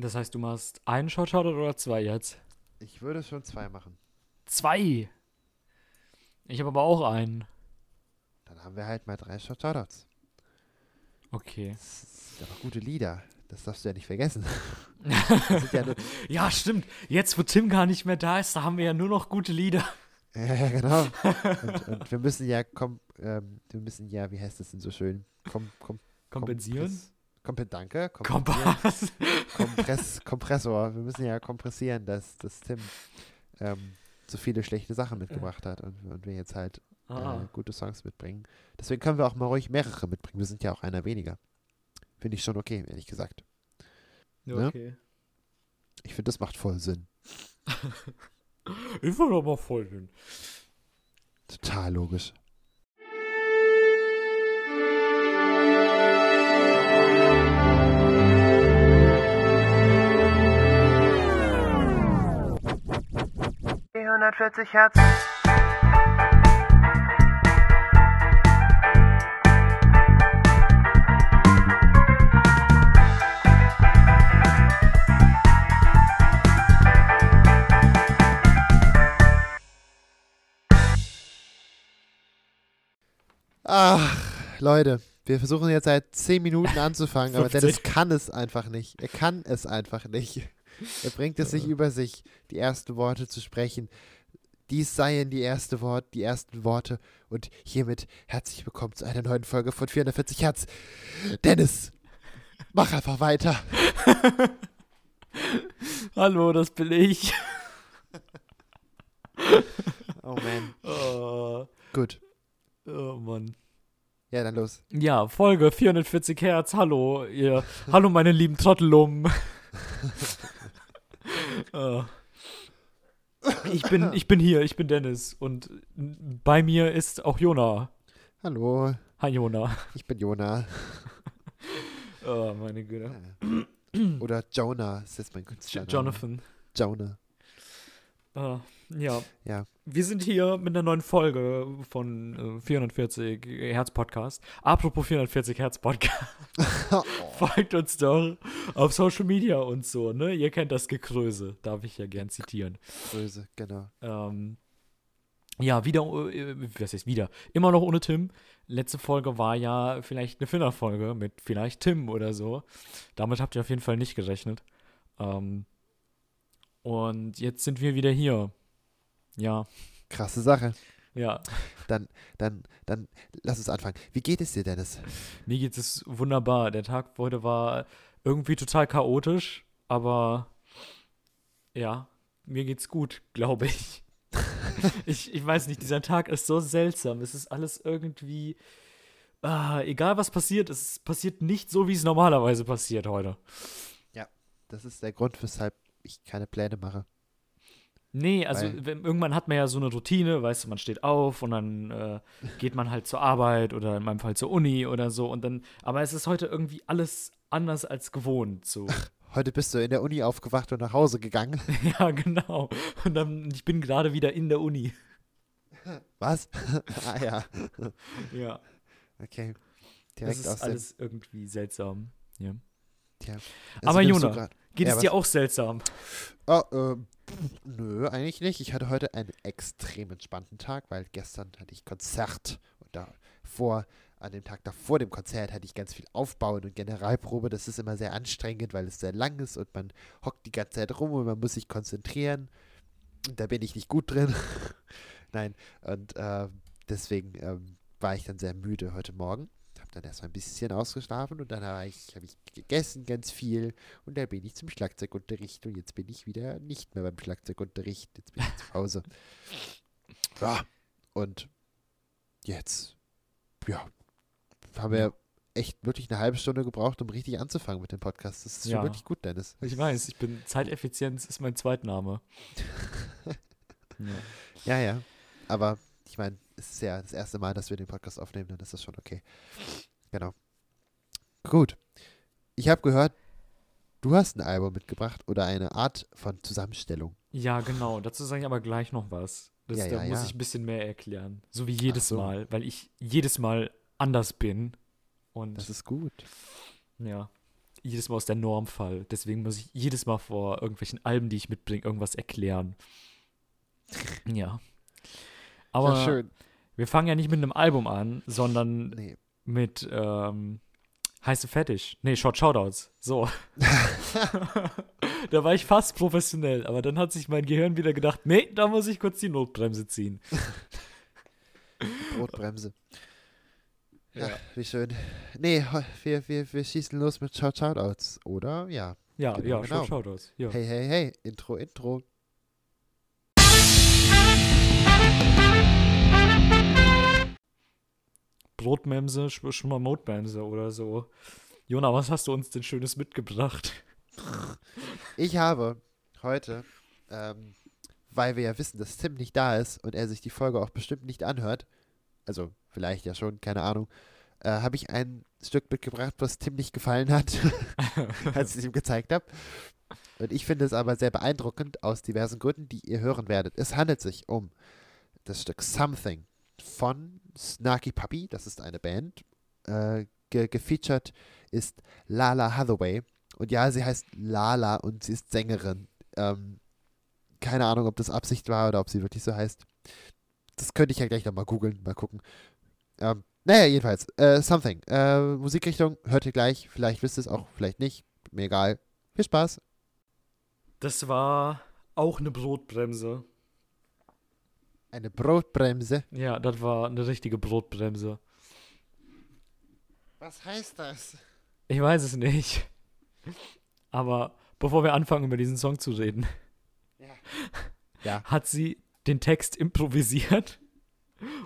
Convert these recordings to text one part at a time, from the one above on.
Das heißt, du machst einen Shot Shoutout oder zwei jetzt? Ich würde schon zwei machen. Zwei. Ich habe aber auch einen. Dann haben wir halt mal drei Shot Shoutouts. Okay. Das sind aber gute Lieder. Das darfst du ja nicht vergessen. Ja Ja, stimmt. Jetzt, wo Tim gar nicht mehr da ist, da haben wir ja nur noch gute Lieder. ja, ja, genau. Und, und wir müssen ja, kom, ähm, wir müssen ja, wie heißt das denn so schön? Kom, kom, Kompensieren? Kompress- Kompen, danke. Kompass. Kompress, Kompressor. Wir müssen ja kompressieren, dass, dass Tim ähm, so viele schlechte Sachen mitgebracht hat und, und wir jetzt halt äh, Ah. gute Songs mitbringen. Deswegen können wir auch mal ruhig mehrere mitbringen. Wir sind ja auch einer weniger. Finde ich schon okay, ehrlich gesagt. ne? Okay. Ich finde, das macht voll Sinn. Ich will aber voll hin. Total logisch. Die 140 Hertz. Ach, Leute, wir versuchen jetzt seit 10 Minuten anzufangen, aber 15. Dennis kann es einfach nicht. Er kann es einfach nicht. Er bringt es nicht über sich, die ersten Worte zu sprechen. Dies seien die, erste Wort, die ersten Worte und hiermit herzlich willkommen zu einer neuen Folge von 440 Hertz. Dennis, mach einfach weiter. Hallo, das bin ich. Oh man. Oh, Gut. oh Mann. Ja, dann los. Ja, Folge 440 Hertz. Hallo, ihr. Hallo, meine lieben Trottelum. Äh. ich, bin, ich bin hier, ich bin Dennis. Und bei mir ist auch Jona. Hallo, Hi, Jona. ich bin Jona. Oh, meine Güte. Oder Jonah, ist jetzt mein Künstlername. Jonathan. Jonah. Äh, ja. Ja. Wir sind hier mit einer neuen Folge von äh, 440 Hertz Podcast. Apropos 440 Hertz Podcast. Folgt uns doch auf Social Media und so, ne? Ihr kennt das Gekröse, darf ich ja gern zitieren. Böse, genau. Ähm, ja, wieder, äh, was heißt wieder? Immer noch ohne Tim. Letzte Folge war ja vielleicht eine Finner-Folge mit vielleicht Tim oder so. Damit habt ihr auf jeden Fall nicht gerechnet. Ähm, und jetzt sind wir wieder hier. Ja, Krasse Sache. ja. Dann, dann, dann lass uns anfangen. Wie geht es dir, Dennis? Mir geht es wunderbar. Der Tag heute war irgendwie total chaotisch, aber ja, mir geht's gut, glaube ich. ich. Ich weiß nicht, dieser Tag ist so seltsam. Es ist alles irgendwie. Ah, egal was passiert, es passiert nicht so, wie es normalerweise passiert heute. Das ist der Grund, weshalb ich keine Pläne mache. Nee, also wenn, irgendwann hat man ja so eine Routine, weißt du, man steht auf und dann äh, geht man halt zur Arbeit oder in meinem Fall zur Uni oder so und dann, aber es ist heute irgendwie alles anders als gewohnt. So. Heute bist du in der Uni aufgewacht und nach Hause gegangen. ja, genau. Und dann, ich bin gerade wieder in der Uni. Was? ah ja, Ja. okay. Das Direkt ist aus dem. alles irgendwie seltsam. Ja. Tja. Aber nimmst du Jona, Geht Ja, es dir auch seltsam? Oh, ähm, nö, eigentlich nicht. Ich hatte heute einen extrem entspannten Tag, weil gestern hatte ich Konzert und davor, an dem Tag davor dem Konzert, hatte ich ganz viel Aufbauen und Generalprobe. Das ist immer sehr anstrengend, weil es sehr lang ist und man hockt die ganze Zeit rum und man muss sich konzentrieren. Und da bin ich nicht gut drin. Nein, und äh, deswegen ähm, war ich dann sehr müde heute Morgen. Habe dann erstmal ein bisschen ausgeschlafen und dann habe ich, hab ich gegessen ganz viel und dann bin ich zum Schlagzeugunterricht und jetzt bin ich wieder nicht mehr beim Schlagzeugunterricht. Jetzt bin ich zu Hause. Ja, und jetzt, ja, haben wir echt wirklich eine halbe Stunde gebraucht, um richtig anzufangen mit dem Podcast. Das ist Ja. schon wirklich gut, Dennis. Ich weiß, ich bin Zeiteffizienz ist mein Zweitname. ja. Ja, ja. Aber ich meine, es ist ja das erste Mal, dass wir den Podcast aufnehmen, dann ist das schon okay. Genau. Gut. Ich habe gehört, du hast ein Album mitgebracht oder eine Art von Zusammenstellung. ja, genau. Dazu sage ich aber gleich noch was. Das, Ja, da ja, muss ja. ich ein bisschen mehr erklären. So wie jedes so. Mal, weil ich jedes Mal anders bin. Und Das ist gut. ja. jedes Mal aus der Norm fall. Deswegen muss ich jedes Mal vor irgendwelchen Alben, die ich mitbringe, irgendwas erklären. Ja. Aber wir fangen ja nicht mit einem Album an, sondern Nee. Mit ähm, Heiße Fettig. Nee, Short Shoutouts. So. da war ich fast professionell, aber dann hat sich mein Gehirn wieder gedacht, nee, da muss ich kurz die Notbremse ziehen. Brotbremse. Ja, wie schön. Nee, wir, wir, wir schießen los mit Shout Shoutouts, oder? Ja. Ja, Genau, ja, genau. Short Shoutouts. Ja. Hey, hey, hey. Intro, Intro. Brotmemse, sch- schon mal Motmemse oder so. Jona, was hast du uns denn Schönes mitgebracht? Ich habe heute, ähm, weil wir ja wissen, dass Tim nicht da ist und er sich die Folge auch bestimmt nicht anhört, also vielleicht ja schon, keine Ahnung, äh, habe ich ein Stück mitgebracht, was Tim nicht gefallen hat, als ich es ihm gezeigt habe. Und ich finde es aber sehr beeindruckend aus diversen Gründen, die ihr hören werdet. Es handelt sich um das Stück Something von Snarky Puppy, das ist eine Band. Äh, ge gefeatured ist Lala Hathaway. Und ja, sie heißt Lala und sie ist Sängerin. Ähm, keine Ahnung, ob das Absicht war oder ob sie wirklich so heißt. Das könnte ich ja gleich nochmal googeln, mal gucken. Ähm, naja, jedenfalls, äh, Something. Äh, Musikrichtung hört ihr gleich. Vielleicht wisst ihr es auch, vielleicht nicht. Mir egal. Viel Spaß. Das war auch eine Brotbremse. Eine Brotbremse. Ja, das war eine richtige Brotbremse. Was heißt das? Ich weiß es nicht. Aber bevor wir anfangen, über diesen Song zu reden, Ja. hat sie den Text improvisiert?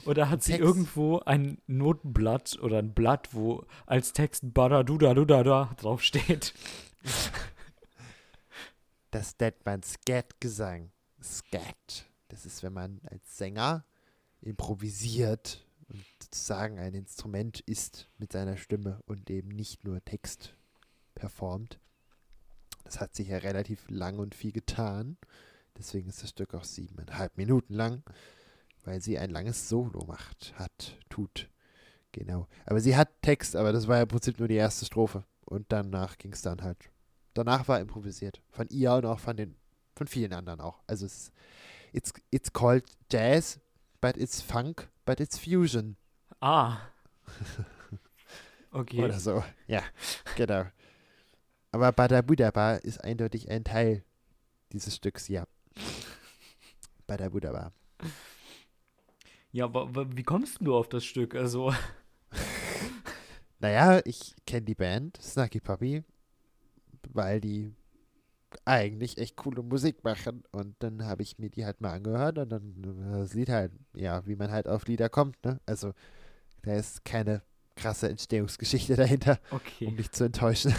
Oder hat sie Text? irgendwo ein Notenblatt oder ein Blatt, wo als Text Badaduda draufsteht? Das nennt man Scat-Gesang. Scat. Das ist, wenn man als Sänger improvisiert und sozusagen ein Instrument ist mit seiner Stimme und eben nicht nur Text performt. Das hat sich ja relativ lang und viel getan. Deswegen ist das Stück auch siebeneinhalb Minuten lang, weil sie ein langes Solo macht, hat, tut. Genau. Aber sie hat Text, aber das war ja im Prinzip nur die erste Strophe. Und danach ging es dann halt danach war improvisiert. Von ihr und auch von den, von vielen anderen auch. Also es it's, it's called Jazz, but it's Funk, but it's Fusion. Ah. Okay. Oder so. Ja, genau. Aber Badabudaba ist eindeutig ein Teil dieses Stücks, ja. Badabudaba. Ja, aber wie kommst du auf das Stück? Also, Naja, ich kenne die Band, Snarky Puppy, weil die eigentlich echt coole Musik machen. Und dann habe ich mir die halt mal angehört und dann äh, das Lied halt, ja, wie man halt auf Lieder kommt, ne? Also, da ist keine krasse Entstehungsgeschichte dahinter, um okay. dich zu enttäuschen.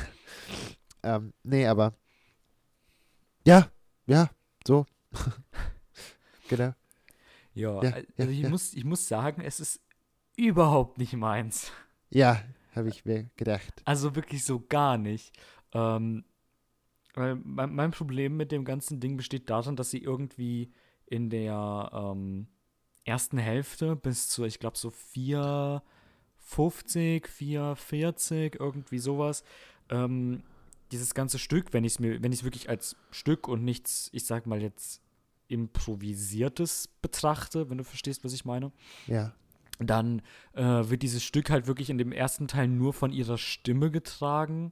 ähm, nee, aber ja, ja, so. genau. Ja, Ja, also ich, ja. Muss, ich muss sagen, es ist überhaupt nicht meins. Ja, habe ich mir gedacht. Also wirklich so gar nicht. Ähm, weil mein, mein Problem mit dem ganzen Ding besteht darin, dass sie irgendwie in der ähm, ersten Hälfte bis zu, ich glaube, so 4,50, 4,40, irgendwie sowas, ähm, dieses ganze Stück, wenn ich es mir, wenn ich es wirklich als Stück und nichts, ich sag mal jetzt improvisiertes betrachte, wenn du verstehst, was ich meine Ja. dann äh, wird dieses Stück halt wirklich in dem ersten Teil nur von ihrer Stimme getragen.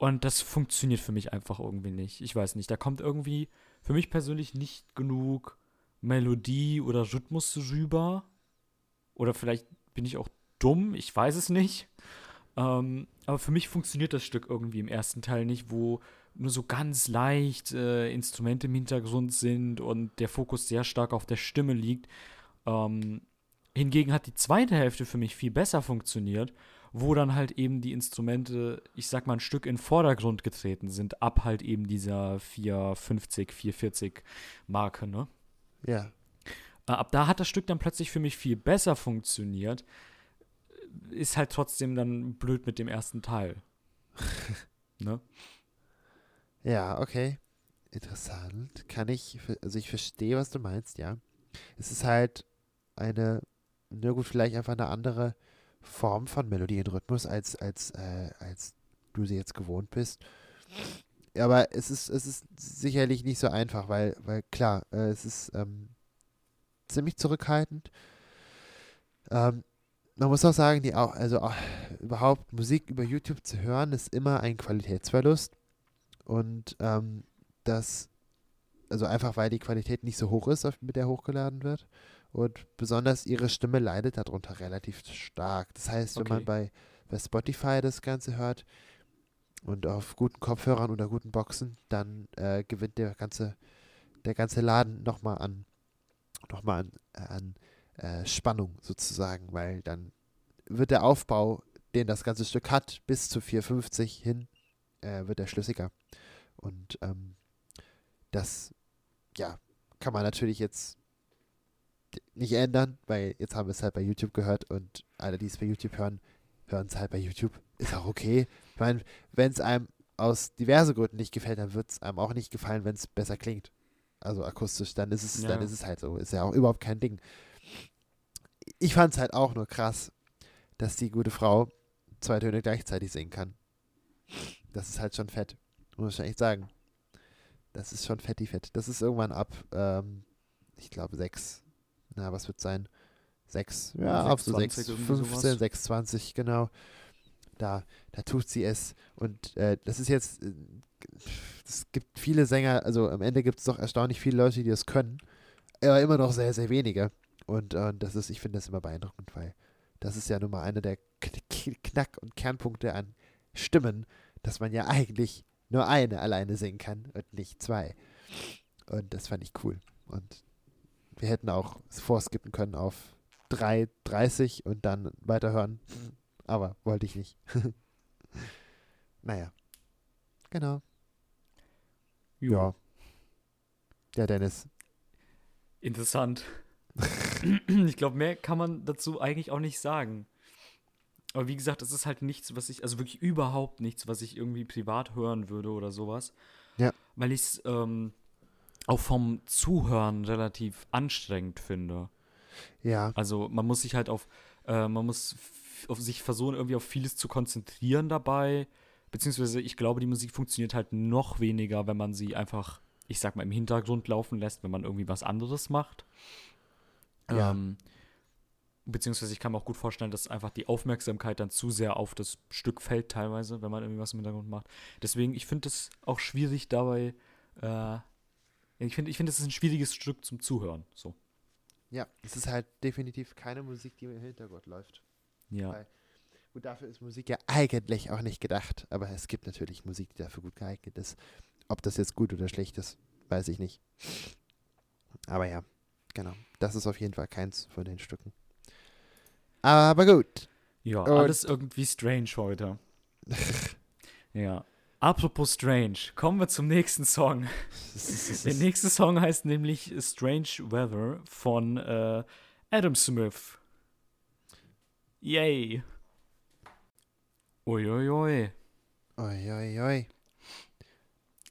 Und das funktioniert für mich einfach irgendwie nicht. Ich weiß nicht, da kommt irgendwie für mich persönlich nicht genug Melodie oder Rhythmus rüber. Oder vielleicht bin ich auch dumm, ich weiß es nicht. Ähm, aber für mich funktioniert das Stück irgendwie im ersten Teil nicht, wo nur so ganz leicht äh, Instrumente im Hintergrund sind und der Fokus sehr stark auf der Stimme liegt. Ähm, hingegen hat die zweite Hälfte für mich viel besser funktioniert, wo dann halt eben die Instrumente, ich sag mal, ein Stück in den Vordergrund getreten sind, ab halt eben dieser 450, 440 Marke, ne? Ja. Äh, ab da hat das Stück dann plötzlich für mich viel besser funktioniert. Ist halt trotzdem dann blöd mit dem ersten Teil. ne? Ja, okay. Interessant. Kann ich, also ich verstehe, was du meinst, ja. Es ist halt eine, na gut, vielleicht einfach eine andere Form von Melodie und Rhythmus als, als, äh, als du sie jetzt gewohnt bist. Aber es ist, es ist sicherlich nicht so einfach, weil, weil klar, äh, es ist ähm, ziemlich zurückhaltend. Ähm, man muss auch sagen, die auch, also auch, überhaupt Musik über YouTube zu hören, ist immer ein Qualitätsverlust. Und ähm, das, also einfach weil die Qualität nicht so hoch ist, mit der hochgeladen wird. Und besonders ihre Stimme leidet darunter relativ stark. Das heißt, wenn Okay. man bei, bei Spotify das Ganze hört und auf guten Kopfhörern oder guten Boxen, dann äh, gewinnt der ganze, der ganze Laden nochmal an, noch mal an, an äh, Spannung sozusagen, weil dann wird der Aufbau, den das ganze Stück hat, bis zu 450 hin, äh, wird er schlüssiger. Und ähm, das, ja, kann man natürlich jetzt nicht ändern, weil jetzt haben wir es halt bei YouTube gehört und alle, die es bei YouTube hören, hören es halt bei YouTube. Ist auch okay. Ich meine, wenn es einem aus diversen Gründen nicht gefällt, dann wird es einem auch nicht gefallen, wenn es besser klingt. Also akustisch, dann ist es, dann Ja. ist es halt so. Ist ja auch überhaupt kein Ding. Ich fand es halt auch nur krass, dass die gute Frau zwei Töne gleichzeitig singen kann. Das ist halt schon fett. Muss ich echt sagen. Das ist schon fetti fett. Das ist irgendwann ab, ähm, ich glaube, sechs. Na, was wird sein? Sechs. Ja, ab so 6,20 sechs, irgendwie 15, sowas. 6,20, genau. Da, da tut sie es. Und äh, das ist jetzt, äh, es gibt viele Sänger, also am Ende gibt es doch erstaunlich viele Leute, die das können. Aber immer noch sehr, sehr wenige. Und, äh, das ist, ich finde das immer beeindruckend, weil das ist ja nun mal einer der Kn- Knack- und Kernpunkte an Stimmen, dass man ja eigentlich nur eine alleine singen kann und nicht zwei. Und das fand ich cool. Und wir hätten auch vorskippen können auf 3,30 und dann weiterhören. Aber wollte ich nicht. naja. Genau. Ja. Ja, Dennis. Interessant. ich glaube, mehr kann man dazu eigentlich auch nicht sagen. Aber wie gesagt, es ist halt nichts, was ich, also wirklich überhaupt nichts, was ich irgendwie privat hören würde oder sowas. Ja. Weil ich es ähm, auch vom Zuhören relativ anstrengend finde. Ja. Also man muss sich halt auf, äh, man muss auf sich versuchen, irgendwie auf vieles zu konzentrieren dabei. Beziehungsweise ich glaube, die Musik funktioniert halt noch weniger, wenn man sie einfach, ich sag mal, im Hintergrund laufen lässt, wenn man irgendwie was anderes macht. Ja. Ähm, beziehungsweise ich kann mir auch gut vorstellen, dass einfach die Aufmerksamkeit dann zu sehr auf das Stück fällt, teilweise, wenn man irgendwie was im Hintergrund macht. Deswegen, ich finde es auch schwierig dabei, äh, ich finde, ich finde, es ist ein schwieriges Stück zum Zuhören. So. Ja. Es ist halt definitiv keine Musik, die im Hintergrund läuft. Ja. Weil- Gut, dafür ist Musik ja eigentlich auch nicht gedacht. Aber es gibt natürlich Musik, die dafür gut geeignet ist. Ob das jetzt gut oder schlecht ist, weiß ich nicht. Aber ja, genau. Das ist auf jeden Fall keins von den Stücken. Aber gut. Ja, Und- alles irgendwie strange heute. ja. Apropos strange, kommen wir zum nächsten Song. Der nächste Song heißt nämlich Strange Weather von äh, Adam Smith. Yay. Uiuiui. Oi, oi, oi.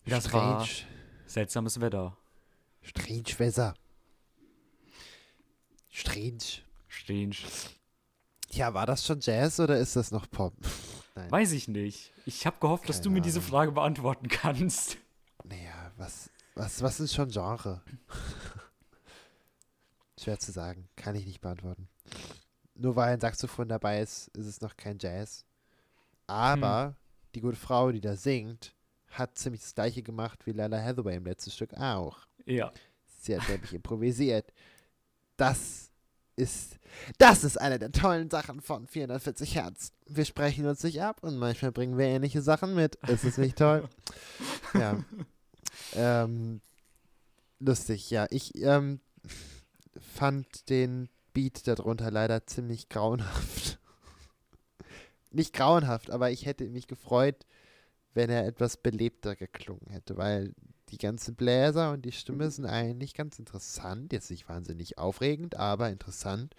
Das war- Strange. Seltsames Wetter. Strange Weather. Strange. Strange. Ja, war das schon Jazz oder ist das noch Pop? Nein. Weiß ich nicht. Ich habe gehofft, dass du Keine mir diese Ahnung. Frage beantworten kannst. Naja, was, was, was ist schon Genre? Schwer zu sagen. Kann ich nicht beantworten. Nur weil ein Saxophon dabei ist, ist es noch kein Jazz. Aber die gute Frau, die da singt, hat ziemlich das gleiche gemacht wie Lila Hathaway im letzten Stück auch. Ja. Sie hat nämlich improvisiert. Das ist, das ist eine der tollen Sachen von 440 Hertz. Wir sprechen uns nicht ab und manchmal bringen wir ähnliche Sachen mit. Ist es nicht toll? ja. Ähm, lustig, ja. Ich ähm, fand den Beat darunter leider ziemlich grauenhaft. nicht grauenhaft, aber ich hätte mich gefreut, wenn er etwas belebter geklungen hätte, weil die ganzen Bläser und die Stimme sind eigentlich ganz interessant. Jetzt nicht wahnsinnig aufregend, aber interessant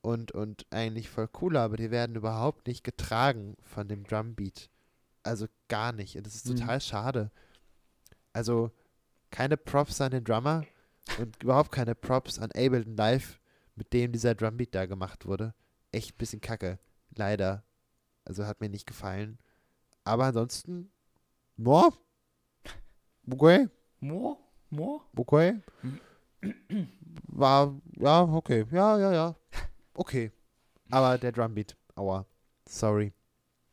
und, und eigentlich voll cool, aber die werden überhaupt nicht getragen von dem Drumbeat. Also gar nicht. Und das ist Mhm. total schade. Also keine Props an den Drummer und überhaupt keine Props an Ableton Live, mit dem dieser Drumbeat da gemacht wurde. Echt ein bisschen kacke. Leider. Also hat mir nicht gefallen. Aber ansonsten, boah, okay, Mo? Mo? okay. War, ja, okay, ja, ja, ja, okay. Aber der Drumbeat, aua, sorry.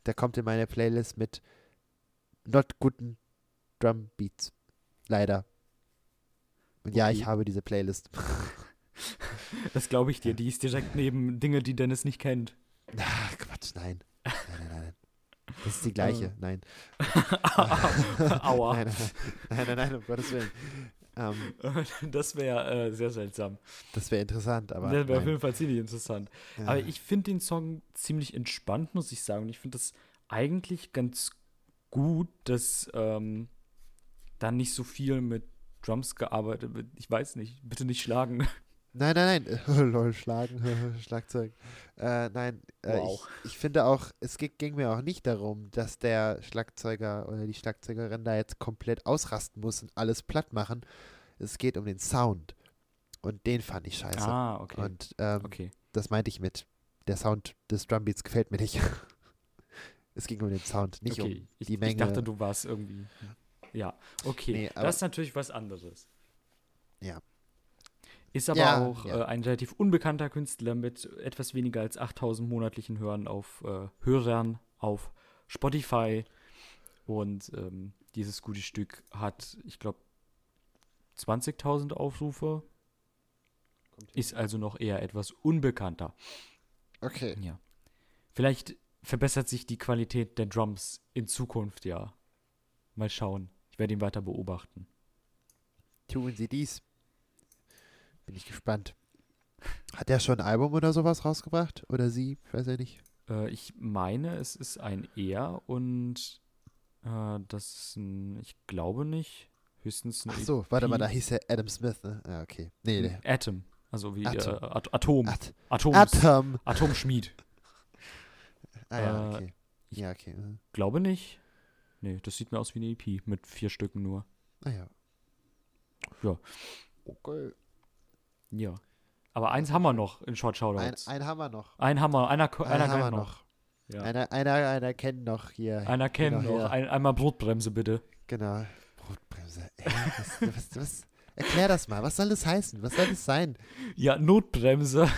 Der kommt in meine Playlist mit not guten Drumbeats. Leider. Und ja, ich Okay. habe diese Playlist. Das glaube ich dir. Die ist direkt neben Dinge, die Dennis nicht kennt. Ach, Quatsch, nein. Das ist die gleiche, nein. Aua. Nein, nein, nein, nein, nein, um Gottes Willen. Ähm, Das wäre äh, sehr seltsam. das wäre interessant, aber. Das wäre auf jeden Fall ziemlich interessant. Aber ich finde den Song ziemlich entspannt, muss ich sagen. Und ich finde das eigentlich ganz gut, dass ähm, da nicht so viel mit Drums gearbeitet wird. Ich weiß nicht, bitte nicht schlagen. Nein, nein, nein. Lol, schlagen, Schlagzeug. Äh, nein, äh, Wow. ich, ich finde auch, es ging, mir auch nicht darum, dass der Schlagzeuger oder die Schlagzeugerin da jetzt komplett ausrasten muss und alles platt machen. Es geht um den Sound. Und den fand ich scheiße. Ah, okay. Und ähm, okay. das meinte ich mit, der Sound des Drumbeats gefällt mir nicht. es ging um den Sound, nicht okay. um ich, die Menge. ich dachte, du warst irgendwie. Ja, okay. Nee, das ist natürlich was anderes. Ja. Ist aber Ja, auch ja. Äh, ein relativ unbekannter Künstler mit etwas weniger als 8000 monatlichen Hörern auf, äh, Hörern auf Spotify. Und ähm, dieses gute Stück hat, ich glaube, 20.000 Aufrufe. Ist also noch eher etwas unbekannter. okay. Ja. Vielleicht verbessert sich die Qualität der Drums in Zukunft, ja. Mal schauen. Ich werde ihn weiter beobachten. Tun Sie dies. Bin ich gespannt. Hat er schon ein Album oder sowas rausgebracht? Oder sie? Ich weiß ja nicht. Äh, ich meine, es ist ein Er und äh, das ist ein, ich glaube nicht, höchstens ein Ach so, warte mal, EP. da hieß er Adam Smith, ne? Ah, okay. Nee, nee. Atom. Also wie Atom. Äh, At Atom. At Atoms, Atom. Atomschmied. Ah ja, Äh, okay. Ja, okay. mhm. Glaube nicht. Nee, das sieht mir aus wie eine EP mit vier Stücken nur. Ah ja. Ja. Okay. Ja. Aber eins haben wir noch in Short Ein, Shoutouts. ein haben wir noch. Ein Hammer, einer, ko- Einen einer haben wir noch. noch. Ja. Einer, einer, einer kennt noch hier. Einer kennt Genau, noch. ja. Ein, einmal Brotbremse bitte. Genau. Brotbremse. Ey, was, was, was? Erklär das mal. Was soll das heißen? Was soll das sein? Ja, Notbremse.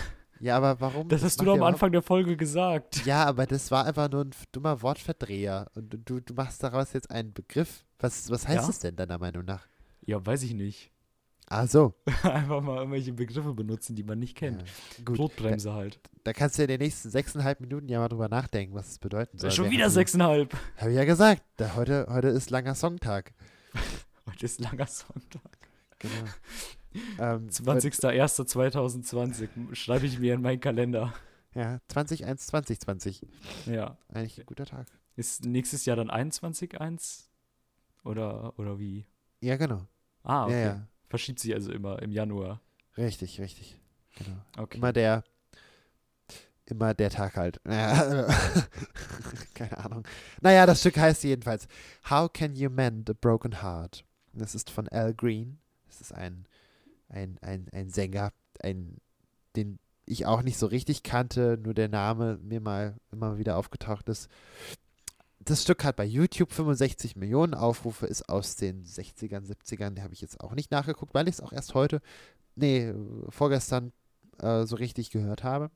Ja, aber warum? Das hast du doch am Anfang der Folge gesagt. Ja, aber das war einfach nur ein dummer Wortverdreher. Und du, du machst daraus jetzt einen Begriff. Was, was heißt Ja? es denn deiner Meinung nach? Ja, weiß ich nicht. Ah, so. Einfach mal irgendwelche Begriffe benutzen, die man nicht kennt. Ja, gut. Brotbremse halt. Da kannst du in den nächsten sechseinhalb Minuten ja mal drüber nachdenken, was es bedeuten soll. Schon wieder sechseinhalb. Hab ich ja gesagt. Da heute, heute ist langer Songtag. Heute ist langer Sonntag. Genau. ähm, 20.01.2020 schreibe ich mir in meinen Kalender. Ja, 2021 2020. Ja. Eigentlich ein guter Tag. Ist nächstes Jahr dann 21.1? Oder, oder wie? Ja, genau. Ah, okay. Ja, ja. Verschiebt sich also immer im Januar. Richtig, richtig. Genau. Okay. Immer der, immer der Tag halt. Naja, keine Ahnung. Naja, das Stück heißt jedenfalls How Can You Mend a Broken Heart? Das ist von Al Green. Das ist ein, ein, ein, ein Sänger, ein, den ich auch nicht so richtig kannte, nur der Name mir mal immer wieder aufgetaucht ist. Das Stück hat bei YouTube 65 Millionen Aufrufe, ist aus den 60ern, 70ern. Die habe ich jetzt auch nicht nachgeguckt, weil ich es auch erst heute, nee, vorgestern äh, so richtig gehört habe.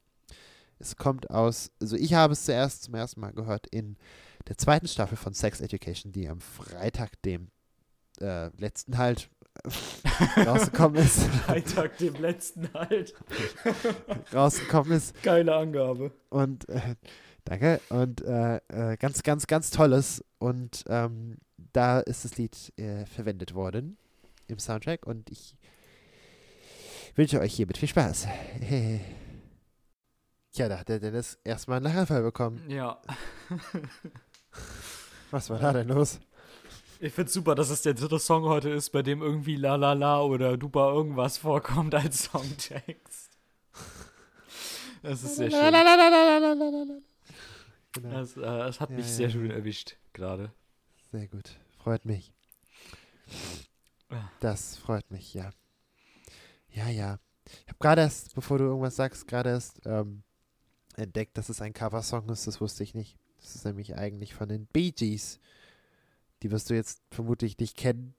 Es kommt aus, also ich habe es zuerst zum ersten Mal gehört in der zweiten Staffel von Sex Education, die am Freitag, dem äh, letzten halt, rausgekommen ist. Freitag, dem letzten halt. rausgekommen ist. Geile Angabe. Und äh, danke. Und äh, äh, ganz, ganz, ganz tolles. Und ähm, da ist das Lied äh, verwendet worden im Soundtrack. Und ich wünsche euch hiermit viel Spaß. Tja, da hat der Dennis erstmal einen Lachanfall bekommen. Ja. Was war da denn los? Ich find's super, dass es der dritte Song heute ist, bei dem irgendwie La La La oder Dupa irgendwas vorkommt als Songtext. Das ist sehr schön. Genau. Das, äh, das hat Ja, mich ja, sehr ja. schön erwischt gerade. Sehr gut. Freut mich. Ja. Das freut mich, ja. Ja, ja. Ich habe gerade erst, bevor du irgendwas sagst, gerade erst ähm, entdeckt, dass es ein Coversong ist. Das wusste ich nicht. Das ist nämlich eigentlich von den Bee Gees. Die wirst du jetzt vermutlich nicht kennen,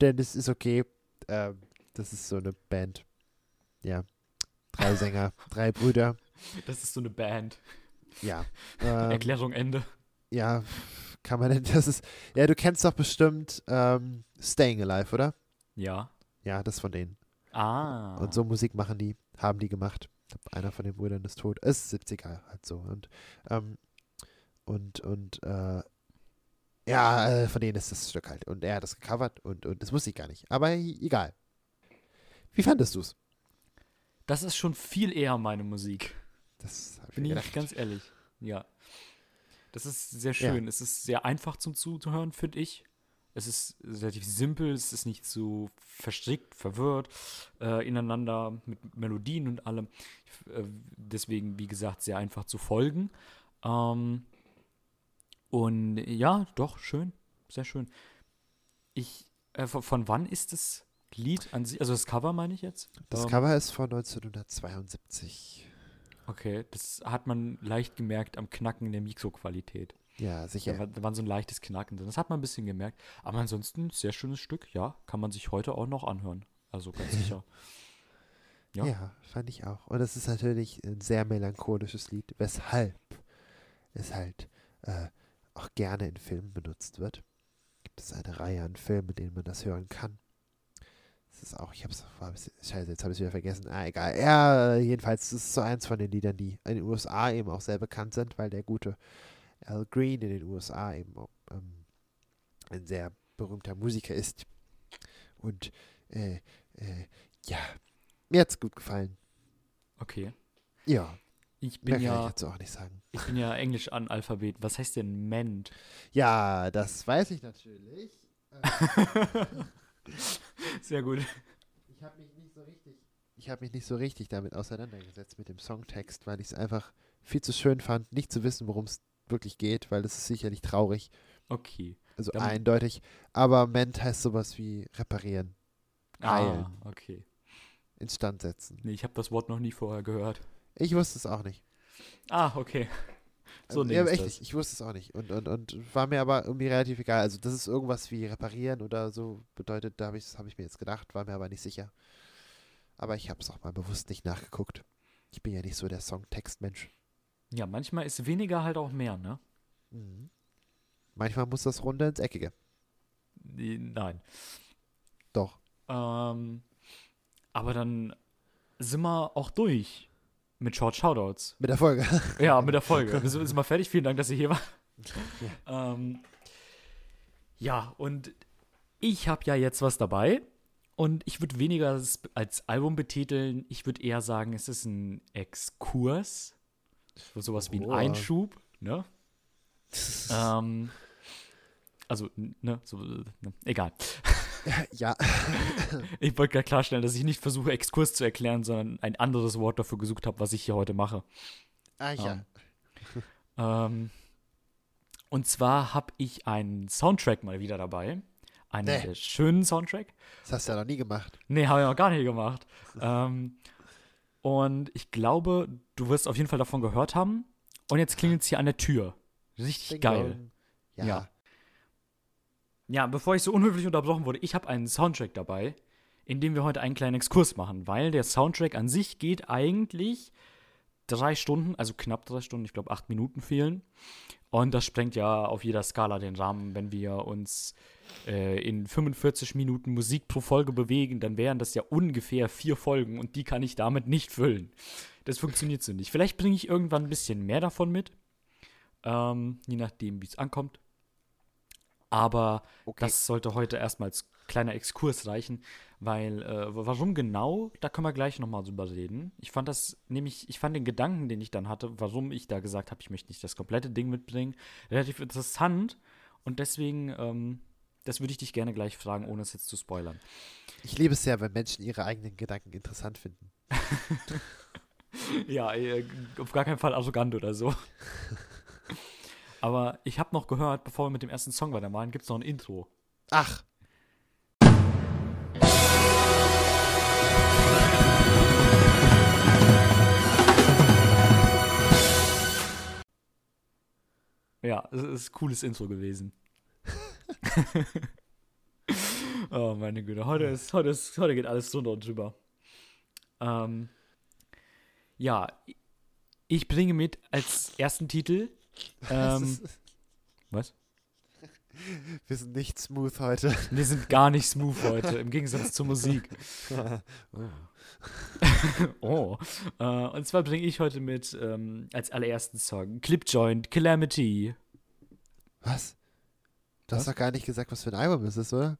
denn es ist okay. Ähm, das ist so eine Band. Ja. Drei Sänger, drei Brüder. Das ist so eine Band. Ja. Ähm, Erklärung Ende. ja, kann man denn, das ist, ja, du kennst doch bestimmt ähm, Staying Alive, oder? Ja. Ja, das von denen. Ah. Und so Musik machen die, haben die gemacht. Einer von den Brüdern ist tot. Ist 70er halt so. Und, ähm, und, und, äh, ja, äh, von denen ist das Stück halt. Und er hat das gecovert und, und das wusste ich gar nicht. Aber egal. Wie fandest du es? Das ist schon viel eher meine Musik. Das ich Bin mir ich gedacht. ganz ehrlich. Ja. Das ist sehr schön. Es ist sehr einfach zum Zuhören, finde ich. Es ist relativ simpel, es ist nicht so verstrickt, verwirrt äh, ineinander mit Melodien und allem. Äh, deswegen, wie gesagt, sehr einfach zu folgen. Ähm, und ja, doch, schön. Sehr schön. Ich, äh, von, von wann ist das Lied an sich? Also das Cover meine ich jetzt? Das Ähm, Cover ist von 1972. Okay, das hat man leicht gemerkt am Knacken der Mikroqualität. Ja, Da sicher. war, da war so ein leichtes Knacken drin. Das hat man ein bisschen gemerkt. Aber ansonsten, sehr schönes Stück, ja. Kann man sich heute auch noch anhören. Also ganz sicher. Ja. Ja. fand ich auch. Und es ist natürlich ein sehr melancholisches Lied, weshalb es halt äh, auch gerne in Filmen benutzt wird. Gibt es eine Reihe an Filmen, in denen man das hören kann. Es ist auch, ich hab's, war scheiße, jetzt habe ich es wieder vergessen. Ah, egal. Ja, jedenfalls, es ist so eins von den Liedern, die in den USA eben auch sehr bekannt sind, weil der gute Al Green in den USA eben ähm, ein sehr berühmter Musiker ist. Und äh, äh, ja, mir hat's gut gefallen. Okay. Ja, Ich bin ich ja, dazu auch nicht sagen. ich bin ja Englisch Analphabet. Was heißt denn Ment? Ja, das weiß ich natürlich. Sehr gut. Ich habe mich nicht so richtig. Ich habe mich nicht so richtig damit auseinandergesetzt mit dem Songtext, weil ich es einfach viel zu schön fand, nicht zu wissen, worum es wirklich geht, weil das ist sicherlich traurig, Okay. also Dann- eindeutig. Aber Ment heißt sowas wie reparieren, heilen, Ah, okay. instand setzen. Nee, ich habe das Wort noch nie vorher gehört. Ich wusste es auch nicht. Ah, okay. So also, ja, ich echt das. Ich wusste es auch nicht. Und, und, und war mir aber irgendwie relativ egal. Also, das ist irgendwas wie reparieren oder so bedeutet, da habe ich, hab ich mir jetzt gedacht, war mir aber nicht sicher. Aber ich habe es auch mal bewusst nicht nachgeguckt. Ich bin ja nicht so der Songtextmensch. Ja, manchmal ist weniger halt auch mehr, ne? Mhm. Manchmal muss das Runde ins Eckige. Nein. Doch. Ähm, aber dann sind wir auch durch mit Short Shoutouts. Mit der Folge. Ja, mit der Folge. Wir sind mal fertig. Vielen Dank, dass ihr hier wart. Ähm, ja, und ich habe ja jetzt was dabei. Und ich würde weniger als, Album betiteln. Ich würde eher sagen, es ist ein Exkurs. So sowas wie ein. Einschub. Ne? ähm, also, ne, so, ne, egal. Ja. Ich wollte gerade klarstellen, dass ich nicht versuche, Exkurs zu erklären, sondern ein anderes Wort dafür gesucht habe, was ich hier heute mache. Ah, ja. Ähm, Ähm, und zwar habe ich einen Soundtrack mal wieder dabei. Einen Nee. schönen Soundtrack. Das hast du ja noch nie gemacht. Nee, habe ich noch gar nicht gemacht. ähm, und ich glaube, du wirst auf jeden Fall davon gehört haben. Und jetzt klingelt es hier an der Tür. Richtig Ding geil. Ja. Ja. Ja, bevor ich so unhöflich unterbrochen wurde, ich habe einen Soundtrack dabei, in dem wir heute einen kleinen Exkurs machen, weil der Soundtrack an sich geht eigentlich drei Stunden, also knapp drei Stunden, ich glaube acht Minuten fehlen. Und das sprengt ja auf jeder Skala den Rahmen, wenn wir uns äh, in 45 Minuten Musik pro Folge bewegen, dann wären das ja ungefähr vier Folgen und die kann ich damit nicht füllen. Das funktioniert so nicht. Vielleicht bringe ich irgendwann ein bisschen mehr davon mit, ähm, je nachdem, wie es ankommt. Aber Okay. das sollte heute erstmal als kleiner Exkurs reichen, weil äh, warum genau, da können wir gleich nochmal drüber reden. Ich fand das nämlich, ich fand den Gedanken, den ich dann hatte, warum ich da gesagt habe, ich möchte nicht das komplette Ding mitbringen, relativ interessant und deswegen, ähm, das würde ich dich gerne gleich fragen, ohne es jetzt zu spoilern. Ich liebe es sehr, wenn Menschen ihre eigenen Gedanken interessant finden. ja, äh, auf gar keinen Fall arrogant oder so. Aber ich habe noch gehört, bevor wir mit dem ersten Song weitermachen, gibt es noch ein Intro. Ach, Ja, es ist ein cooles Intro gewesen. oh, meine Güte. Heute, ist, heute, ist, heute geht alles drunter und drüber. Ähm, ja, ich bringe mit als ersten Titel. Ähm, was? Wir sind nicht smooth heute. Wir sind gar nicht smooth heute, im Gegensatz zur Musik. Oh. Äh, und zwar bringe ich heute mit ähm, als allerersten Song Clipjoint Calamity. Was? Du Was? hast doch gar nicht gesagt, was für ein Album es ist, oder?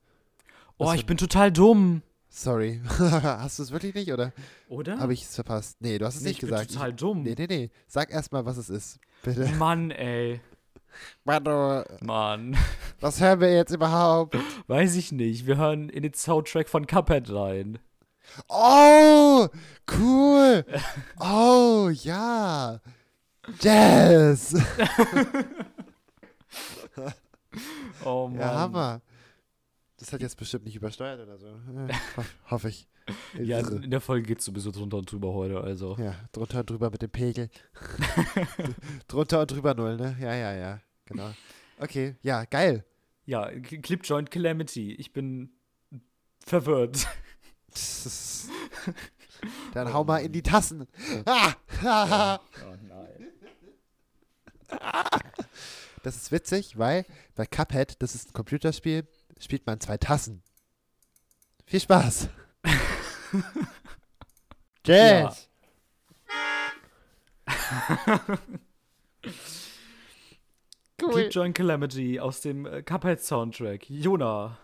Oh, ich bin total dumm. Sorry. hast du es wirklich nicht, oder Oder? habe ich es verpasst? Nee, du hast es Nee, nicht ich gesagt. bin total dumm. nee, nee, nee. Sag erst mal, was es ist. Bitte. Mann, ey. Manu, Mann. was hören wir jetzt überhaupt? Weiß ich nicht. Wir hören in den Soundtrack von Cuphead rein. Oh, cool. Oh, ja. Jazz. Oh Mann. Ja, Hammer. Das hat jetzt bestimmt nicht übersteuert oder so. Hoff, hoffe ich. Ja, in der Folge geht es sowieso drunter und drüber heute, also. Ja, drunter und drüber mit dem Pegel. drunter und drüber null, ne? Ja, ja, ja. Genau. Okay, ja, geil. Ja, Cl- Clipjoint Calamity. Ich bin verwirrt. Dann hau mal in die Tassen. Ah! Oh nein. Das ist witzig, weil bei Cuphead, das ist ein Computerspiel, spielt man zwei Tassen. Viel Spaß. Jazz. Cool. Clipjoint Calamity aus dem äh, Cuphead Soundtrack. Jona.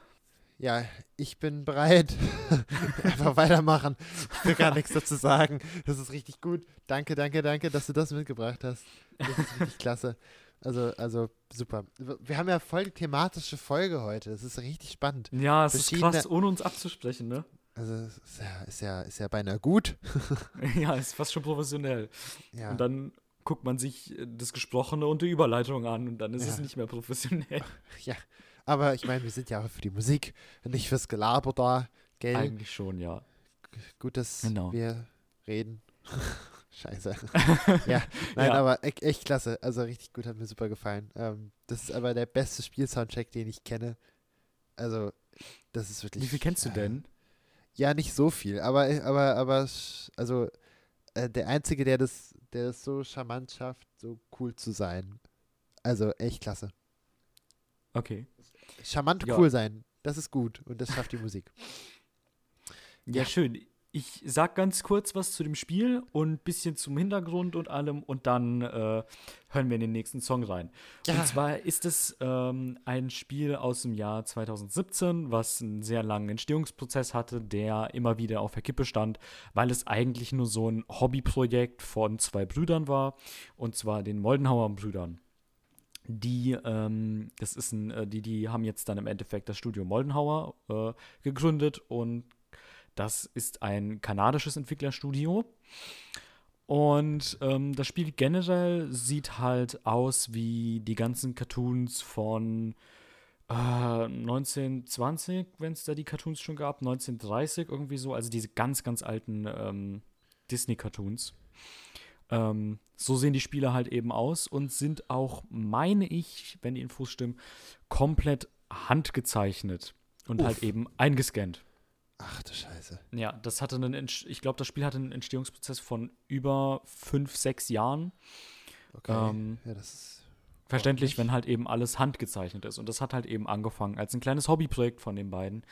Ja, ich bin bereit. Einfach weitermachen. Ich will gar nichts dazu sagen. Das ist richtig gut. Danke, danke, danke, dass du das mitgebracht hast. Das ist richtig klasse. Also, also super. Wir haben ja voll die thematische Folge heute. Es ist richtig spannend. Ja, es ist krass, ohne uns abzusprechen, ne? Also, es ist ja, ist ja, ist ja beinahe gut. ja, ist fast schon professionell. Ja. Und dann guckt man sich das Gesprochene und die Überleitung an und dann ist es Ja. nicht mehr professionell. ja. Aber ich meine, wir sind ja auch für die Musik, nicht fürs Gelaber da. Gell? Eigentlich schon, ja. Gut, dass Genau. wir reden. Scheiße. ja, nein, Ja. aber e echt klasse. Also richtig gut, hat mir super gefallen. Ähm, das ist aber der beste Spielsoundtrack, den ich kenne. Also, das ist wirklich. Wie viel kennst du äh, denn? Ja, nicht so viel, aber, aber, aber, also, äh, der Einzige, der das, der das so charmant schafft, so cool zu sein. Also, echt klasse. Okay. Charmant Ja. cool sein, das ist gut und das schafft die Musik. Ja, Ja. schön. Ich sag ganz kurz was zu dem Spiel und ein bisschen zum Hintergrund und allem und dann äh, hören wir in den nächsten Song rein. Ja. Und zwar ist es ähm, ein Spiel aus dem Jahr 2017, was einen sehr langen Entstehungsprozess hatte, der immer wieder auf der Kippe stand, weil es eigentlich nur so ein Hobbyprojekt von zwei Brüdern war, und zwar den Moldenhauer Brüdern. Die, ähm, das ist ein, äh, die, die haben jetzt dann im Endeffekt das Studio Moldenhauer äh, gegründet und das ist ein kanadisches Entwicklerstudio. Und ähm, das Spiel generell sieht halt aus wie die ganzen Cartoons von äh, 1920, wenn es da die Cartoons schon gab, 1930 irgendwie so, also diese ganz, ganz alten ähm, Disney-Cartoons. Ähm, so sehen die Spiele halt eben aus und sind auch, meine ich, wenn die Infos stimmen, komplett handgezeichnet und Uff. halt eben eingescannt. Ach du Scheiße. Ja, das hatte einen, ich glaube, das Spiel hatte einen Entstehungsprozess von über fünf, sechs Jahren. Okay. Ähm, ja, das ist. Verständlich, wenn halt eben alles handgezeichnet ist. Und das hat halt eben angefangen als ein kleines Hobbyprojekt von den beiden.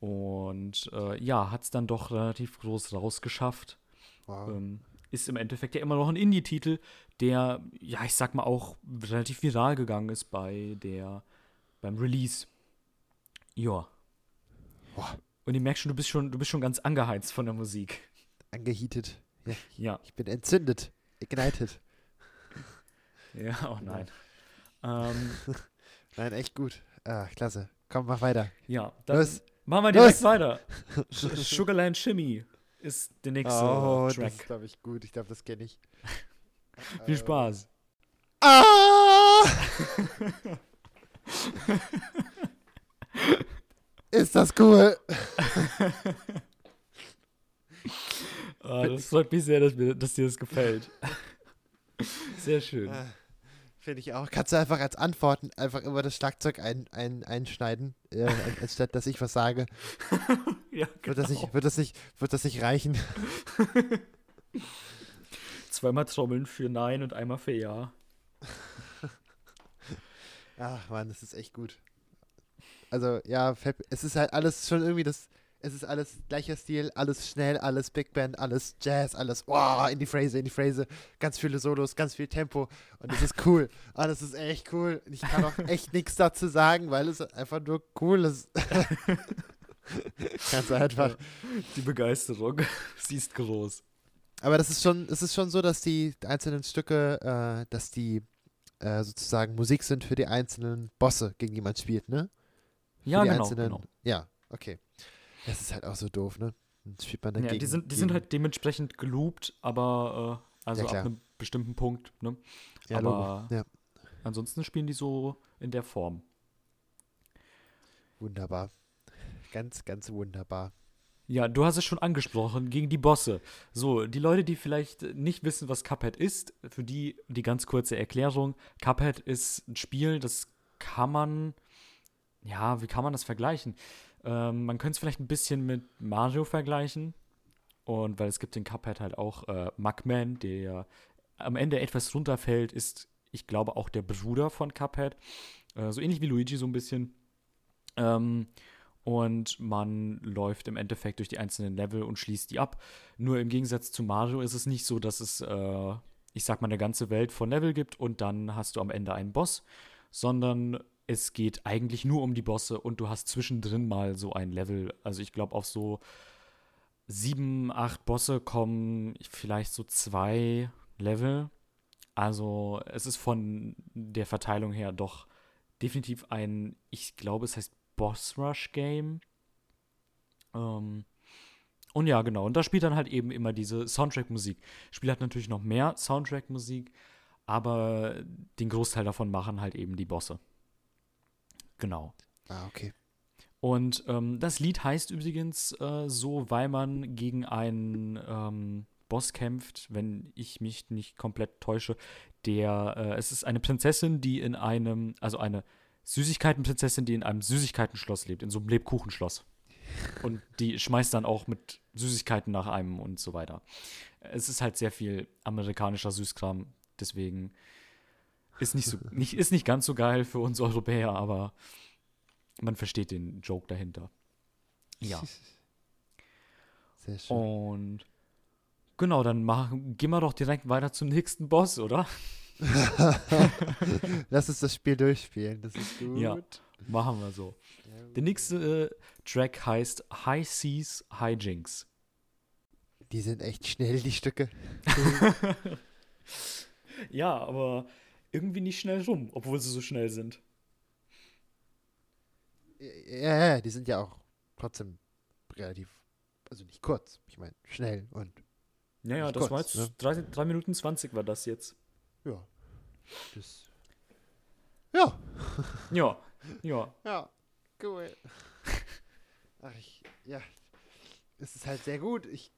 Und äh, ja, hat es dann doch relativ groß rausgeschafft. Wow. Ähm, ist im Endeffekt ja immer noch ein Indie-Titel, der, ja, ich sag mal, auch relativ viral gegangen ist bei der, beim Release. Ja. Boah. Und ich merke schon, du bist schon, du bist schon ganz angeheizt von der Musik. Angeheatet. Ja, Ja. ich bin entzündet. Ignited. Ja, oh nein. Ähm, Nein, echt gut. Ah, klasse. Komm, mach weiter. ja, dann Los. machen wir direkt Los. weiter. Sugarland Shimmy ist der nächste oh, das Track. ist, glaube ich, gut. Ich glaube, das kenne ich. Viel Spaß. Ah! Ist das cool? Ah, das freut mich sehr, dass, mir, dass dir das gefällt. Sehr schön. Ah, Finde ich auch. Kannst du einfach als Antworten einfach immer das Schlagzeug ein, ein, einschneiden, äh, anstatt dass ich was sage. ja, Wird, das nicht, wird, das nicht, wird das nicht reichen? Zweimal Trommeln für Nein und einmal für Ja. Ach man, das ist echt gut. Also ja, es ist halt alles schon irgendwie das, es ist alles gleicher Stil, alles schnell, alles Big Band, alles Jazz, alles wow, in die Phrase, in die Phrase, ganz viele Solos, ganz viel Tempo und das ist cool. Ah, das ist echt cool. Ich kann auch echt nichts dazu sagen, weil es einfach nur cool ist. Ganz einfach. Die Begeisterung. Sie ist groß. Aber das ist schon, es ist schon so, dass die einzelnen Stücke, äh, dass die äh, sozusagen Musik sind für die einzelnen Bosse, gegen die man spielt, ne? Ja, die genau, einzelnen, genau. Ja, okay. Das ist halt auch so doof, ne? Dann spielt man dann Ja, die sind, die sind halt dementsprechend geloopt, aber äh, also Ja, ab einem bestimmten Punkt. Ne? ja, aber-. Ja, Ansonsten spielen die so in der Form. wunderbar. Ganz, ganz wunderbar. Ja, du hast es schon angesprochen, gegen die Bosse. So, die Leute, die vielleicht nicht wissen, was Cuphead ist, für die die ganz kurze Erklärung. Cuphead ist ein Spiel, das kann man, ja, wie kann man das vergleichen? Ähm, man könnte es vielleicht ein bisschen mit Mario vergleichen. Und weil es gibt den Cuphead halt auch äh, Mugman, der am Ende etwas runterfällt, ist, ich glaube, auch der Bruder von Cuphead. Äh, so ähnlich wie Luigi so ein bisschen. Ähm, und man läuft im Endeffekt durch die einzelnen Level und schließt die ab. Nur im Gegensatz zu Mario ist es nicht so, dass es, äh, ich sag mal, eine ganze Welt von Level gibt und dann hast du am Ende einen Boss, sondern es geht eigentlich nur um die Bosse und du hast zwischendrin mal so ein Level. Also ich glaube, auf so sieben, acht Bosse kommen vielleicht so zwei Level. Also es ist von der Verteilung her doch definitiv ein, ich glaube, es heißt Boss Rush Game. Ähm, und ja, genau. Und da spielt dann halt eben immer diese Soundtrack-Musik. Spiel hat natürlich noch mehr Soundtrack-Musik, aber den Großteil davon machen halt eben die Bosse. Genau. Ah, okay. Und ähm, das Lied heißt übrigens äh, so, weil man gegen einen ähm, Boss kämpft, wenn ich mich nicht komplett täusche. Der, äh, es ist eine Prinzessin, die in einem, also eine Süßigkeitenprinzessin, die in einem Süßigkeitenschloss lebt, in so einem Lebkuchenschloss. Und die schmeißt dann auch mit Süßigkeiten nach einem und so weiter. Es ist halt sehr viel amerikanischer Süßkram, deswegen ist nicht so, nicht, ist nicht ganz so geil für uns Europäer, aber man versteht den Joke dahinter. Ja. Sehr schön. Und genau, dann machen, gehen wir doch direkt weiter zum nächsten Boss, oder? Lass uns das Spiel durchspielen. Das ist gut. Ja. Machen wir so. Der nächste äh, Track heißt High Seas, High Jinks. Die sind echt schnell, die Stücke. Ja, aber irgendwie nicht schnell rum, obwohl sie so schnell sind. Ja, ja, die sind ja auch trotzdem relativ, also nicht kurz. Ich meine, schnell und Ja, ja, das kurz, war jetzt 3, Minuten 20 war das jetzt. ja. Das. Ja. Ja, ja. Ja, cool. Ach, ich, ja. Es ist halt sehr gut. Ich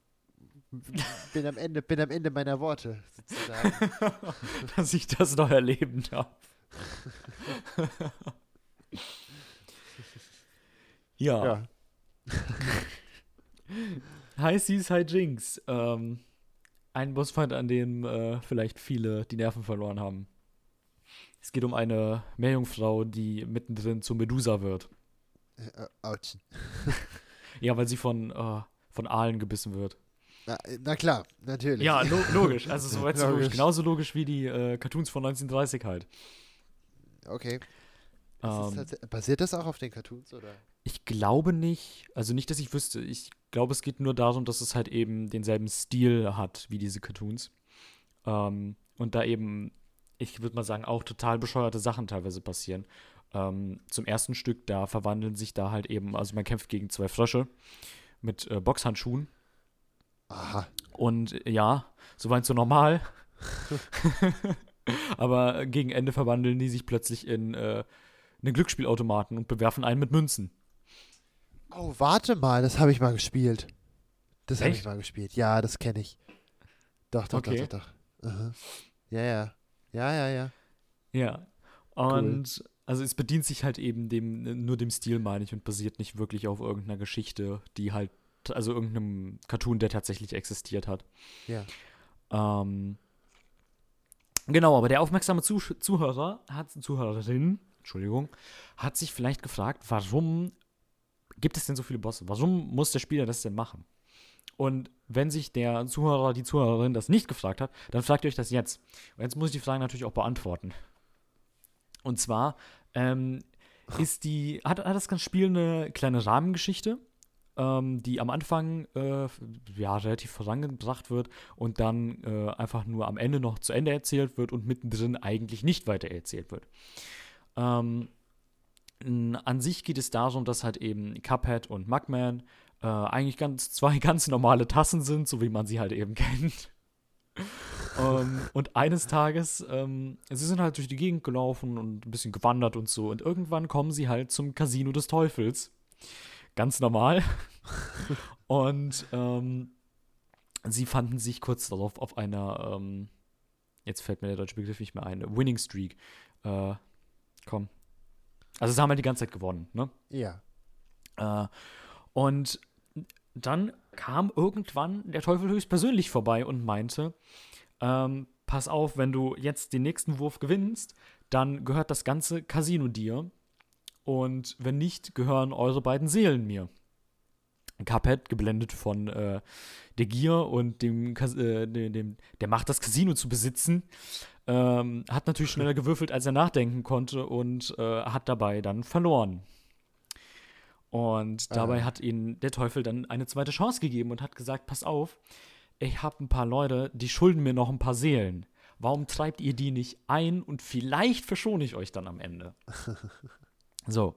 bin am Ende, bin am Ende meiner Worte, sozusagen. Dass ich das noch erleben darf. ja. ja. High Seas, High Jinks. Ähm, ein Bossfight, an dem äh, vielleicht viele die Nerven verloren haben. Es geht um eine Meerjungfrau, die mittendrin zur Medusa wird. Äh, Autsch. Ja, weil sie von, äh, von Aalen gebissen wird. Na, na klar, natürlich. Ja, lo logisch. Also soweit so logisch. Genauso logisch wie die äh, Cartoons von 1930 halt. Okay. Ähm, tats- basiert das auch auf den Cartoons, oder? Ich glaube nicht, also nicht, dass ich wüsste. Ich glaube, es geht nur darum, dass es halt eben denselben Stil hat wie diese Cartoons. Ähm, und da eben, ich würde mal sagen, auch total bescheuerte Sachen teilweise passieren. Ähm, zum ersten Stück, da verwandeln sich da halt eben, also man kämpft gegen zwei Frösche mit äh, Boxhandschuhen. Aha. Und äh, ja, soweit so normal. Aber gegen Ende verwandeln die sich plötzlich in äh, einen Glücksspielautomaten und bewerfen einen mit Münzen. Oh, warte mal, das habe ich mal gespielt. Das habe ich mal gespielt. Ja, das kenne ich. Doch, doch, Okay. doch, doch, doch. Aha. Ja, ja. Ja, ja, ja. Ja. Und also es bedient sich halt eben dem, nur dem Stil, meine ich, und basiert nicht wirklich auf irgendeiner Geschichte, die halt, also irgendeinem Cartoon, der tatsächlich existiert hat. Ja. Ähm, genau, aber der aufmerksame Zuh Zuhörer hat, Zuhörerin, Entschuldigung, hat sich vielleicht gefragt, warum gibt es denn so viele Bosse? Warum muss der Spieler das denn machen? Und wenn sich der Zuhörer, die Zuhörerin das nicht gefragt hat, dann fragt ihr euch das jetzt. Und jetzt muss ich die Frage natürlich auch beantworten. Und zwar ähm, ist die, hat, hat das ganze Spiel eine kleine Rahmengeschichte, ähm, die am Anfang äh, ja, relativ vorangebracht wird und dann äh, einfach nur am Ende noch zu Ende erzählt wird und mittendrin eigentlich nicht weiter erzählt wird. Ähm, an sich geht es darum, dass halt eben Cuphead und Mugman äh, eigentlich ganz, zwei ganz normale Tassen sind, so wie man sie halt eben kennt. um, ähm, und eines Tages, ähm, sie sind halt durch die Gegend gelaufen und ein bisschen gewandert und so. Und irgendwann kommen sie halt zum Casino des Teufels. Ganz normal. und ähm, sie fanden sich kurz darauf auf einer, ähm, jetzt fällt mir der deutsche Begriff nicht mehr ein, Winning Streak. Äh, komm. Also sie haben halt die ganze Zeit gewonnen, ne? Ja. Äh, und dann kam irgendwann der Teufel höchstpersönlich vorbei und meinte, ähm, pass auf, wenn du jetzt den nächsten Wurf gewinnst, dann gehört das ganze Casino dir. Und wenn nicht, gehören eure beiden Seelen mir. Cuphead, geblendet von äh, der Gier und dem, äh, dem, der Macht, das Casino zu besitzen, ähm, hat natürlich schneller gewürfelt, als er nachdenken konnte und äh, hat dabei dann verloren. Und dabei ah. hat ihnen der Teufel dann eine zweite Chance gegeben und hat gesagt: Pass auf, ich habe ein paar Leute, die schulden mir noch ein paar Seelen. Warum treibt ihr die nicht ein und vielleicht verschone ich euch dann am Ende? so.